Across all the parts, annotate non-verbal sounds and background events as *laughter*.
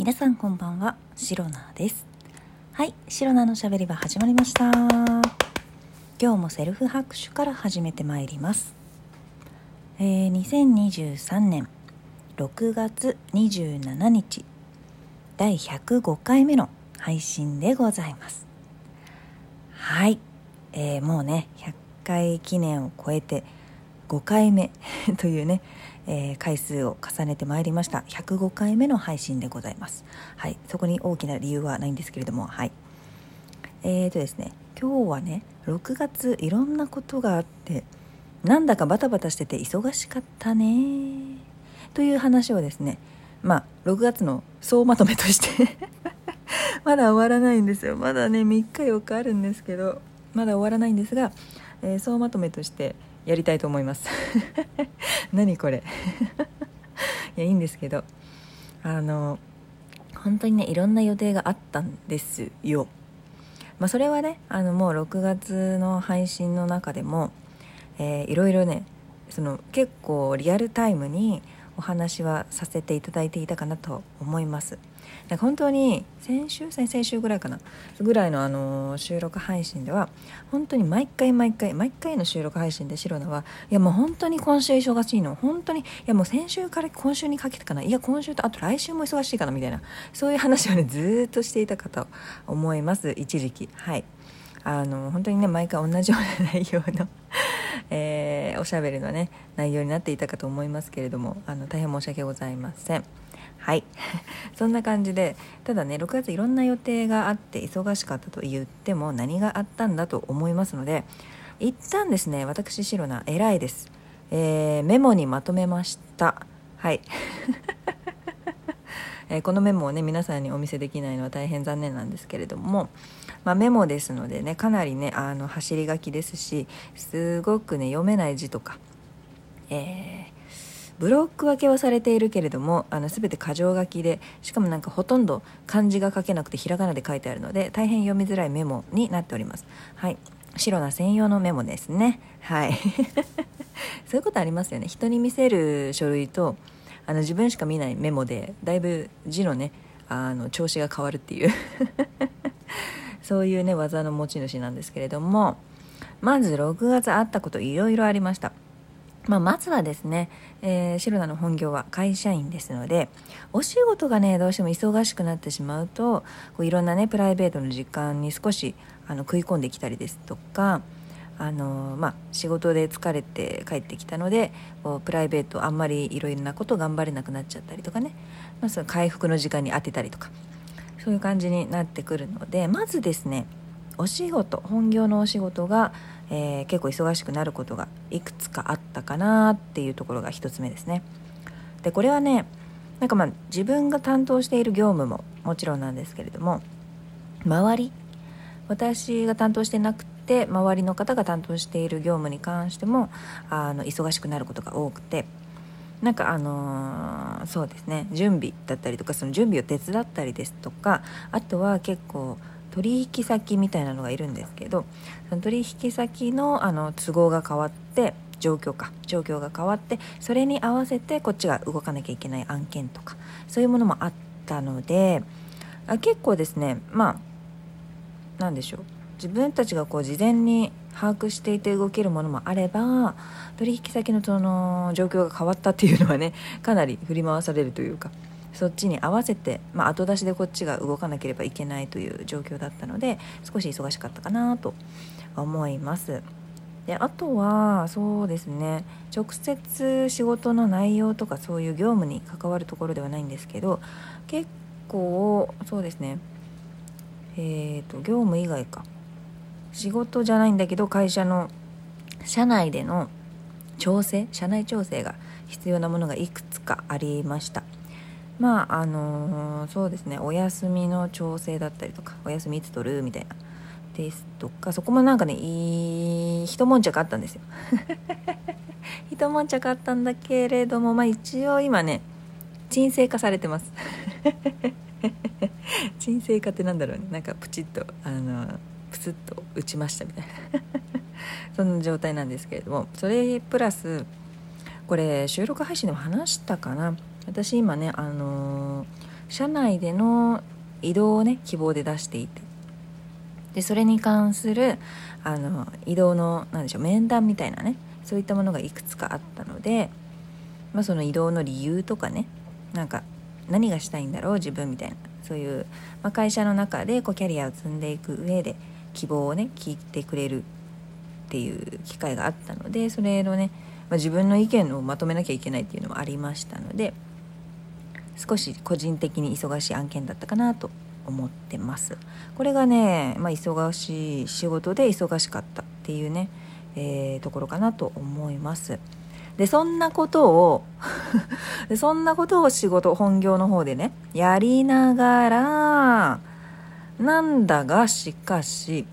皆さんこんばんはシロナです。はいシロナのしゃべり場始まりました。今日もセルフ拍手から始めてまいります。えー、2023年6月27日第105回目の配信でございます。はい、えー、もうね100回記念を超えて5回目 *laughs* というねえー、回数を重ねてまいりました。105回目の配信でございます。はい。そこに大きな理由はないんですけれどもはい。えーとですね今日はね6月いろんなことがあってなんだかバタバタしてて忙しかったねという話をですねまあ6月の総まとめとして *laughs* まだ終わらないんですよ。まだね3日4日あるんですけどまだ終わらないんですが、えー、総まとめとしてやりたいと思います。*laughs* 何これ。*laughs* いやいいんですけどあの本当にねいろんな予定があったんですよ。まあ、それはねあのもう6月の配信の中でも、えー、いろいろねその結構リアルタイムにお話はさせていただいていたかなと思います。なんか本当に先週先々週ぐらいかなぐらいのあの収録配信では本当に毎回毎回毎回の収録配信でシロナはいやもう本当に今週忙しいの本当にいやもう先週から今週にかけてかないや今週とあと来週も忙しいかなみたいなそういう話をねずっとしていたかと思います一時期はいあの本当にね毎回同じような内容のえー、おしゃべりのね内容になっていたかと思いますけれどもあの大変申し訳ございません。はい。*laughs* そんな感じでただね6月いろんな予定があって忙しかったと言っても何があったんだと思いますので一旦ですね私シロナ偉いです、えー、メモにまとめました。はい。*laughs* え、このメモをね皆さんにお見せできないのは大変残念なんですけれども、まあ、メモですのでねかなりねあの走り書きですしすごくね読めない字とか、えーブロック分けはされているけれどもあの全て箇条書きでしかもなんかほとんど漢字が書けなくてひらがなで書いてあるので大変読みづらいメモになっております。はい。白な専用のメモですね。はい。*laughs* そういうことありますよね。人に見せる書類とあの自分しか見ないメモでだいぶ字のねあの調子が変わるっていう。*laughs* そういうね技の持ち主なんですけれどもまず6月あったこといろいろありました。まあ、まずはですね、えー、シロナの本業は会社員ですのでお仕事がねどうしても忙しくなってしまうとこういろんなねプライベートの時間に少しあの食い込んできたりですとかあのまあ、仕事で疲れて帰ってきたのでプライベートあんまりいろいろなこと頑張れなくなっちゃったりとかね、まあ、その回復の時間に当てたりとかそういう感じになってくるのでまずですねお仕事本業のお仕事が、えー、結構忙しくなることがいくつかあったかなっていうところが1つ目ですね。でこれはねなんかまあ自分が担当している業務ももちろんなんですけれども周り私が担当してなくて周りの方が担当している業務に関してもあの忙しくなることが多くてなんかあのー、そうですね準備だったりとかその準備を手伝ったりですとかあとは結構取引先みたいなのがいるんですけどその取引先のあの都合が変わって状況か状況が変わってそれに合わせてこっちが動かなきゃいけない案件とかそういうものもあったのであ結構ですねまあ何でしょう。自分たちがこう事前に把握していて動けるものもあれば取引先のその状況が変わったっていうのはねかなり振り回されるというかそっちに合わせて、まあ、後出しでこっちが動かなければいけないという状況だったので少し忙しかったかなと思います。であとはそうですね。直接仕事の内容とかそういう業務に関わるところではないんですけど結構そうですね。えーと、業務以外か。仕事じゃないんだけど会社の社内での調整社内調整が必要なものがいくつかありました。まああの、そうですねお休みの調整だったりとかお休みいつ取るみたいなですとかそこもなんかねいい一悶着あったんですよ。*laughs* 一悶着あったんだけれどもまあ一応今ね沈静化されてます。*laughs* 沈静化ってなんだろうね。なんかプチッとあのプツッと打ちましたみたいな。*laughs* そんな状態なんですけれどもそれプラスこれ収録配信でも話したかな。私今ねあの社内での移動をね希望で出していて。でそれに関するあの移動の何でしょう面談みたいなねそういったものがいくつかあったので、まあ、その移動の理由とかねなんか何がしたいんだろう自分みたいなそういう、まあ、会社の中でこうキャリアを積んでいく上で希望をね聞いてくれるっていう機会があったのでそれのね、まあ、自分の意見をまとめなきゃいけないっていうのもありましたので少し個人的に忙しい案件だったかなと思ってます。これがね、まあ、忙しい仕事で忙しかったっていうね、えー、ところかなと思います。でそんなことを *laughs* そんなことを仕事本業の方でねやりながらなんだがしかし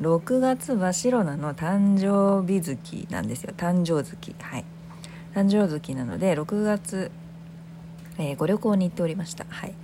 6月はシロナの誕生日月なんですよ。誕生月はい。誕生月なので6月えー、ご旅行に行っておりました。はい、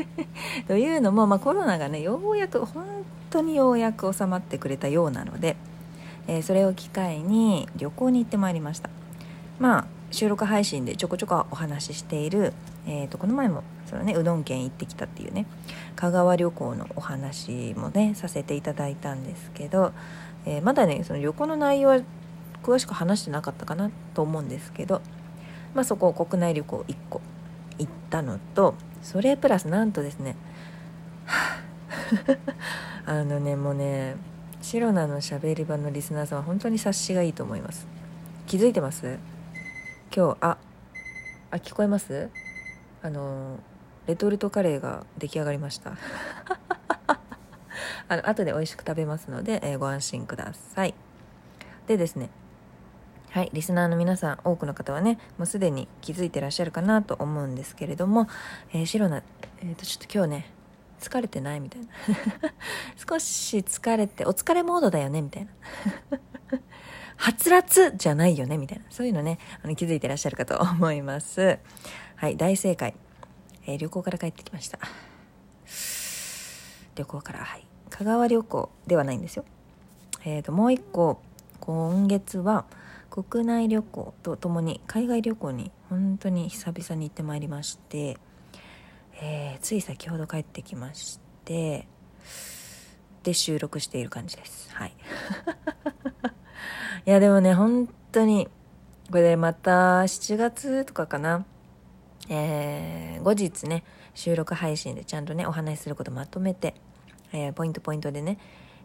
*laughs* というのも、まあ、コロナがねようやく本当にようやく収まってくれたようなので、えー、それを機会に旅行に行ってまいりました。まあ収録配信でちょこちょこお話ししている、えーと、この前もその、ね、うどん県行ってきたっていうね香川旅行のお話もねさせていただいたんですけど、えー、まだねその旅行の内容は詳しく話してなかったかなと思うんですけど、まあ、そこを国内旅行1個行ったのとそれプラスなんとですねあのねもうねシロナのしゃべり場のリスナーさんは本当に察しがいいと思います。気づいてます？今日ああ聞こえます？あのレトルトカレーが出来上がりました。あの後で美味しく食べますので、えー、ご安心ください。でですねはい、リスナーの皆さん、多くの方はね、もうすでに気づいてらっしゃるかなと思うんですけれども、えー、シロナ、えー、と、ちょっと今日ね、疲れてないみたいな。*laughs* 少し疲れて、お疲れモードだよねみたいな。*laughs* はつらつじゃないよねみたいな。そういうのね、あの気づいてらっしゃるかと思います。はい、大正解。えー、旅行から帰ってきました。旅行から、はい。香川旅行ではないんですよ。えっ、ー、と、もう一個、今月は、国内旅行とともに海外旅行に本当に久々に行ってまいりまして、えー、つい先ほど帰ってきましてで収録している感じです。はい。*laughs* いやでもね本当にこれでまた7月とかかな。えー、後日ね収録配信でちゃんとねお話しすることまとめて、えー、ポイントポイントでね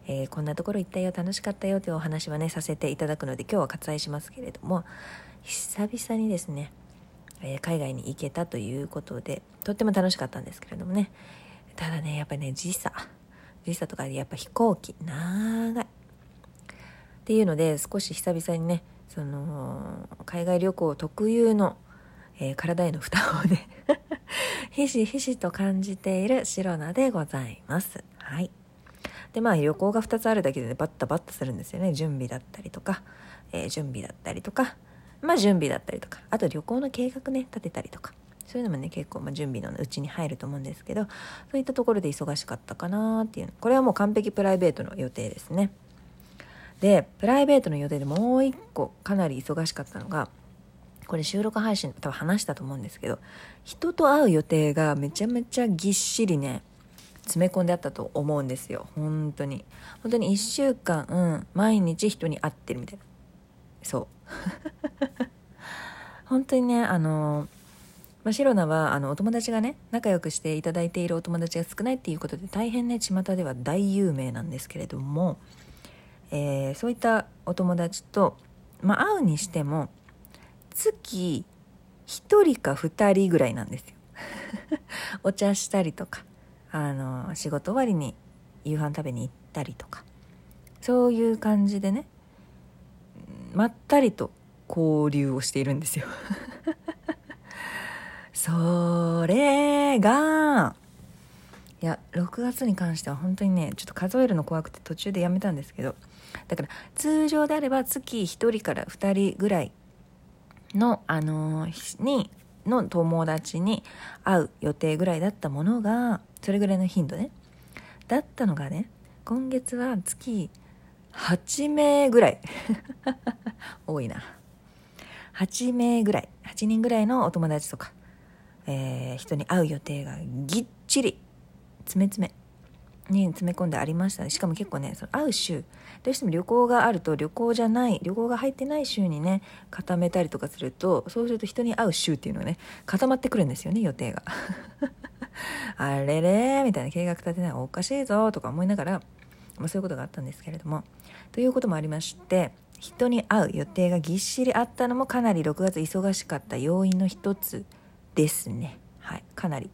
えー、こんなところ行ったよ楽しかったよというお話はねさせていただくので今日は割愛しますけれども久々にですね、えー、海外に行けたということでとっても楽しかったんですけれどもねただねやっぱりね時差時差とかでやっぱ飛行機長いっていうので少し久々にねその海外旅行特有の、えー、体への負担をね *laughs* ひしひしと感じているシロナでございます。はい。でまあ旅行が2つあるだけで、ね、バッタバッタするんですよね。準備だったりとか、えー、準備だったりとかまあ準備だったりとかあと旅行の計画ね立てたりとかそういうのもね結構ま準備のうちに入ると思うんですけどそういったところで忙しかったかなっていう。これはもう完璧プライベートの予定ですね。でプライベートの予定でもう一個かなり忙しかったのがこれ収録配信多分話したと思うんですけど人と会う予定がめちゃめちゃぎっしりね詰め込んであったと思うんですよ。本当に。本当に1週間、うん、毎日人に会ってるみたいな。そう。*laughs* 本当にねあのまあ、シロナはあのお友達がね仲良くしていただいているお友達が少ないっていうことで大変ね巷では大有名なんですけれども、えー、そういったお友達と、まあ、会うにしても月1人か2人ぐらいなんですよ。*laughs* お茶したりとか。あの仕事終わりに夕飯食べに行ったりとか。そういう感じでね。まったりと交流をしているんですよ。*laughs* それがいや6月に関しては本当にねちょっと数えるの怖くて途中でやめたんですけど。だから通常であれば月1人から2人ぐらいのあのにの友達に会う予定ぐらいだったものがそれぐらいの頻度ね。だったのがね今月は月8名ぐらい。*laughs* 多いな。8名ぐらい。8人ぐらいのお友達とかえー、人に会う予定がぎっちり詰め詰め。に詰め込んでありました、ね、しかも結構ねその会う週どうしても旅行があると旅行じゃない旅行が入ってない週にね固めたりとかするとそうすると人に会う週っていうのがね固まってくるんですよね予定が。*laughs* あれれみたいな計画立てないおかしいぞとか思いながら、まあ、そういうことがあったんですけれども。ということもありまして人に会う予定がぎっしりあったのもかなり6月忙しかった要因の一つですね。はいかなり。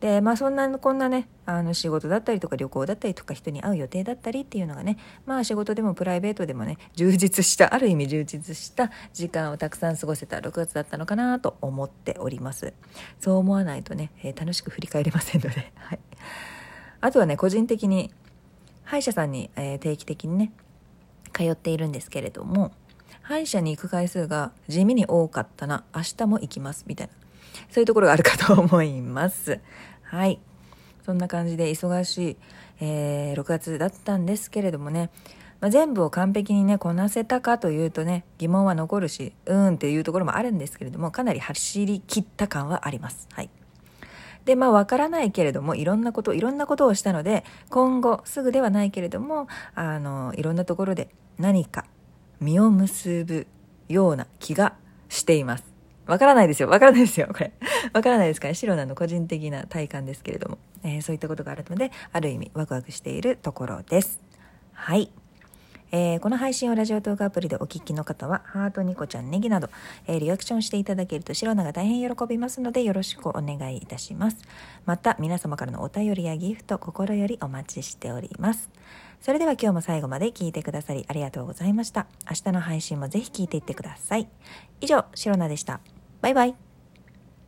でまあそんなこんなねあの仕事だったりとか旅行だったりとか人に会う予定だったりっていうのがねまあ仕事でもプライベートでもね充実した *laughs* ある意味充実した時間をたくさん過ごせた6月だったのかなと思っております。そう思わないとね、えー、楽しく振り返れませんので、*laughs* はい、あとはね個人的に歯医者さんに、えー、定期的にね通っているんですけれども歯医者に行く回数が地味に多かったな明日も行きますみたいな。そういうところがあるかと思います。はい。そんな感じで忙しい、えー、6月だったんですけれどもね、まあ、全部を完璧にね、こなせたかというとね、疑問は残るし、うーんっていうところもあるんですけれども、かなり走り切った感はあります。はい。で、まあ、わからないけれども、いろんなこと、いろんなことをしたので、今後、すぐではないけれども、あの、いろんなところで何か実を結ぶような気がしています。わからないですよ。わからないですよ。これ。わからないですから、白なの個人的な体感ですけれども、えー、そういったことがあるので、ある意味ワクワクしているところです。はい。えー、この配信をラジオトークアプリでお聞きの方は、ハート、ニコちゃん、ネギなど、えー、リアクションしていただけると、白菜が大変喜びますので、よろしくお願いいたします。また、皆様からのお便りやギフト、心よりお待ちしております。それでは今日も最後まで聞いてくださりありがとうございました。明日の配信もぜひ聞いていってください。以上、白菜でした。バイバイ。